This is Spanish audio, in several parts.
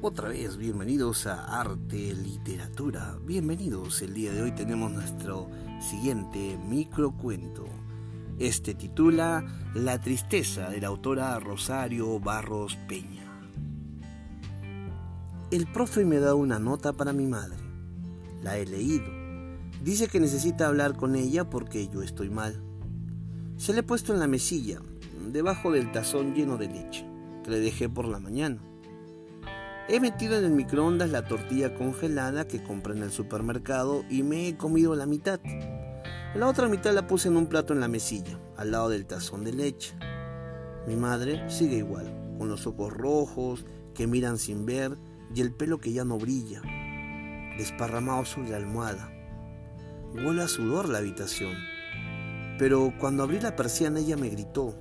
Otra vez, bienvenidos a Arte Literatura. Bienvenidos. El día de hoy tenemos nuestro siguiente microcuento. Este titula La tristeza de la autora Rosario Barros Peña. El profe me da una nota para mi madre. La he leído. Dice que necesita hablar con ella porque yo estoy mal. Se le he puesto en la mesilla, debajo del tazón lleno de leche, que le dejé por la mañana. He metido en el microondas la tortilla congelada que compré en el supermercado y me he comido la mitad. La otra mitad la puse en un plato en la mesilla, al lado del tazón de leche. Mi madre sigue igual, con los ojos rojos que miran sin ver y el pelo que ya no brilla, desparramado sobre la almohada. Huele a sudor la habitación, pero cuando abrí la persiana ella me gritó,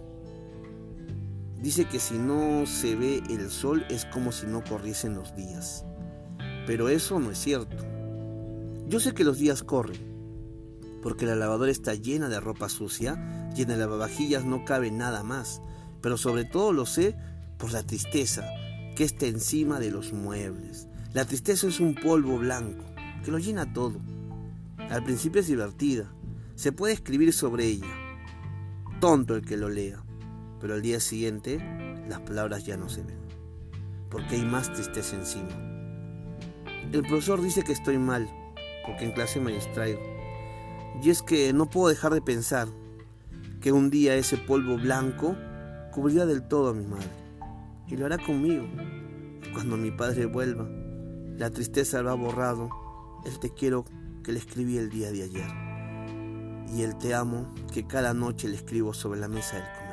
Dice que si no se ve el sol es como si no corriesen los días. Pero eso no es cierto. Yo sé que los días corren, porque la lavadora está llena de ropa sucia y en el lavavajillas no cabe nada más. Pero sobre todo lo sé por la tristeza que está encima de los muebles. La tristeza es un polvo blanco que lo llena todo. Al principio es divertida. Se puede escribir sobre ella. Tonto el que lo lea pero al día siguiente las palabras ya no se ven, porque hay más tristeza encima. El profesor dice que estoy mal, porque en clase me distraigo. Y es que no puedo dejar de pensar que un día ese polvo blanco cubrirá del todo a mi madre. Y lo hará conmigo. cuando mi padre vuelva, la tristeza lo ha borrado, el te quiero que le escribí el día de ayer. Y el te amo que cada noche le escribo sobre la mesa del comedor.